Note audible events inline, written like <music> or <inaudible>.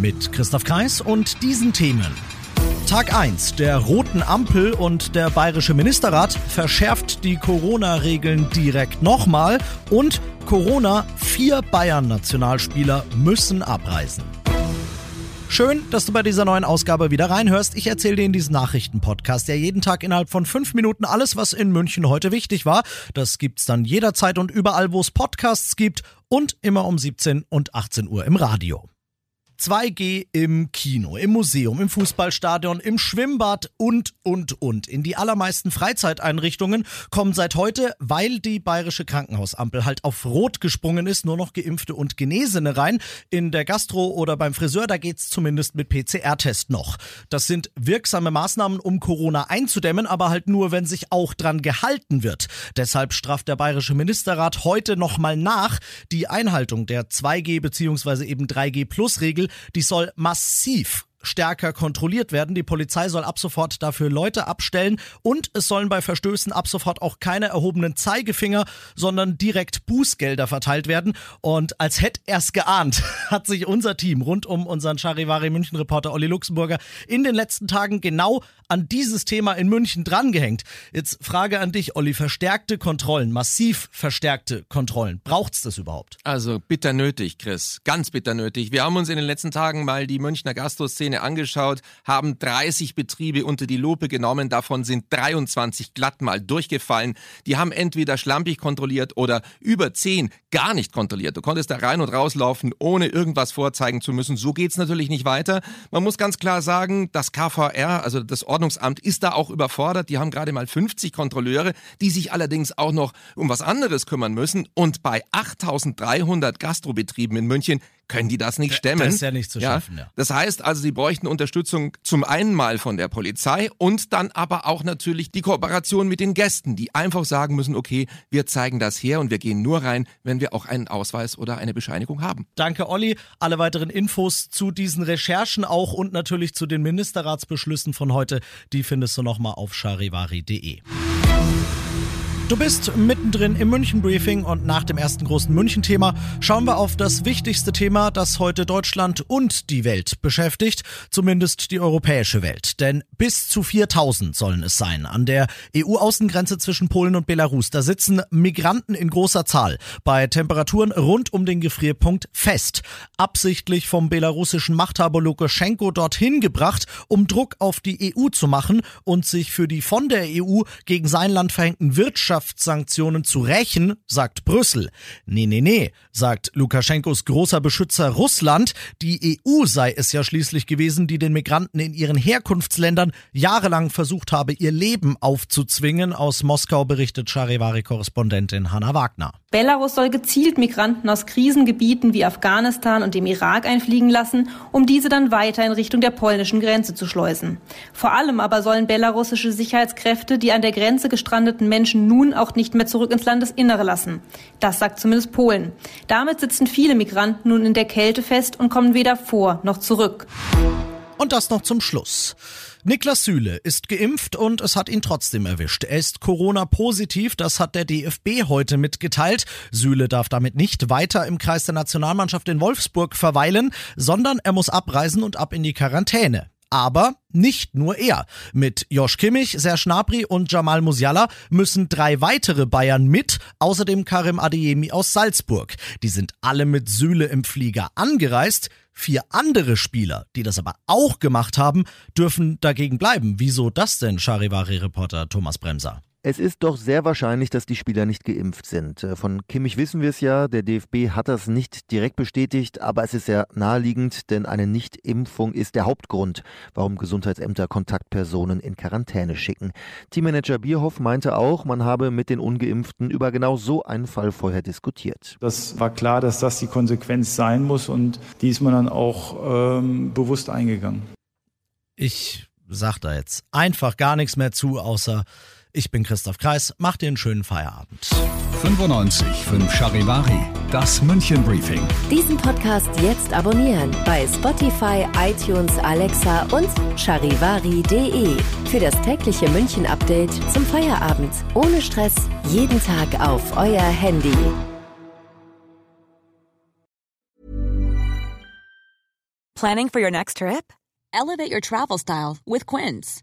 Mit Christoph Kreis und diesen Themen. Tag 1 der roten Ampel und der bayerische Ministerrat verschärft die Corona-Regeln direkt nochmal und Corona, vier Bayern-Nationalspieler müssen abreisen. Schön, dass du bei dieser neuen Ausgabe wieder reinhörst. Ich erzähle dir in diesem Nachrichtenpodcast, der jeden Tag innerhalb von fünf Minuten alles, was in München heute wichtig war. Das gibt's dann jederzeit und überall, wo es Podcasts gibt und immer um 17 und 18 Uhr im Radio. 2G im Kino, im Museum, im Fußballstadion, im Schwimmbad und, und, und. In die allermeisten Freizeiteinrichtungen kommen seit heute, weil die bayerische Krankenhausampel halt auf Rot gesprungen ist, nur noch Geimpfte und Genesene rein. In der Gastro oder beim Friseur, da geht's zumindest mit PCR-Test noch. Das sind wirksame Maßnahmen, um Corona einzudämmen, aber halt nur, wenn sich auch dran gehalten wird. Deshalb straft der bayerische Ministerrat heute nochmal nach. Die Einhaltung der 2G bzw. eben 3G-Plus-Regel die soll massiv stärker kontrolliert werden. Die Polizei soll ab sofort dafür Leute abstellen und es sollen bei Verstößen ab sofort auch keine erhobenen Zeigefinger, sondern direkt Bußgelder verteilt werden. Und als hätte er's geahnt, <laughs> hat sich unser Team rund um unseren Charivari München Reporter Olli Luxemburger in den letzten Tagen genau an dieses Thema in München drangehängt. Jetzt Frage an dich, Olli, verstärkte Kontrollen, massiv verstärkte Kontrollen. Braucht's das überhaupt? Also bitter nötig, Chris. Ganz bitter nötig. Wir haben uns in den letzten Tagen mal die Münchner Gastroszene angeschaut, haben 30 Betriebe unter die Lupe genommen, davon sind 23 glatt mal durchgefallen. Die haben entweder schlampig kontrolliert oder über 10 gar nicht kontrolliert. Du konntest da rein und rauslaufen, ohne irgendwas vorzeigen zu müssen. So geht's natürlich nicht weiter. Man muss ganz klar sagen, das KVR, also das Ordnungsamt, ist da auch überfordert. Die haben gerade mal 50 Kontrolleure, die sich allerdings auch noch um was anderes kümmern müssen. Und bei 8300 Gastrobetrieben in München können die das nicht stemmen. Das ist ja nicht zu schaffen, ja. Das heißt also, sie bräuchten Unterstützung zum einen mal von der Polizei und dann aber auch natürlich die Kooperation mit den Gästen, die einfach sagen müssen, okay, wir zeigen das her und wir gehen nur rein, wenn wir auch einen Ausweis oder eine Bescheinigung haben. Danke, Olli. Alle weiteren Infos zu diesen Recherchen auch und natürlich zu den Ministerratsbeschlüssen von heute, die findest du nochmal auf charivari.de. Du bist mittendrin im München-Briefing und nach dem ersten großen München-Thema schauen wir auf das wichtigste Thema, das heute Deutschland und die Welt beschäftigt, zumindest die europäische Welt. Denn bis zu 4000 sollen es sein. An der EU-Außengrenze zwischen Polen und Belarus, da sitzen Migranten in großer Zahl bei Temperaturen rund um den Gefrierpunkt fest. Absichtlich vom belarussischen Machthaber Lukaschenko dorthin gebracht, um Druck auf die EU zu machen und sich für die von der EU gegen sein Land verhängten Wirtschafts Wirtschaftssanktionen zu rächen, sagt Brüssel. Nee, nee, nee, sagt Lukaschenkos großer Beschützer Russland. Die EU sei es ja schließlich gewesen, die den Migranten in ihren Herkunftsländern jahrelang versucht habe, ihr Leben aufzuzwingen. Aus Moskau berichtet Charivari-Korrespondentin Hanna Wagner. Belarus soll gezielt Migranten aus Krisengebieten wie Afghanistan und dem Irak einfliegen lassen, um diese dann weiter in Richtung der polnischen Grenze zu schleusen. Vor allem aber sollen belarussische Sicherheitskräfte die an der Grenze gestrandeten Menschen nun nun auch nicht mehr zurück ins Landesinnere lassen. Das sagt zumindest Polen. Damit sitzen viele Migranten nun in der Kälte fest und kommen weder vor noch zurück. Und das noch zum Schluss. Niklas Süle ist geimpft und es hat ihn trotzdem erwischt. Er ist Corona-positiv, das hat der DFB heute mitgeteilt. Süle darf damit nicht weiter im Kreis der Nationalmannschaft in Wolfsburg verweilen, sondern er muss abreisen und ab in die Quarantäne. Aber nicht nur er. Mit Josh Kimmich, Serge Gnabry und Jamal Musiala müssen drei weitere Bayern mit, außerdem Karim Adeyemi aus Salzburg. Die sind alle mit Süle im Flieger angereist. Vier andere Spieler, die das aber auch gemacht haben, dürfen dagegen bleiben. Wieso das denn, Charivari-Reporter Thomas Bremser? Es ist doch sehr wahrscheinlich, dass die Spieler nicht geimpft sind. Äh, von Kimmich wissen wir es ja, der DFB hat das nicht direkt bestätigt, aber es ist sehr naheliegend, denn eine Nichtimpfung ist der Hauptgrund, warum Gesundheitsämter Kontaktpersonen in Quarantäne schicken. Teammanager Bierhoff meinte auch, man habe mit den Ungeimpften über genau so einen Fall vorher diskutiert. Das war klar, dass das die Konsequenz sein muss und die ist man dann auch ähm, bewusst eingegangen. Ich sag da jetzt einfach gar nichts mehr zu, außer ich bin Christoph Kreis. Macht dir einen schönen Feierabend. 95 5 Charivari, das München Briefing. Diesen Podcast jetzt abonnieren bei Spotify, iTunes, Alexa und charivari.de. Für das tägliche München Update zum Feierabend. Ohne Stress, jeden Tag auf euer Handy. Planning for your next trip? Elevate your travel style with Quince.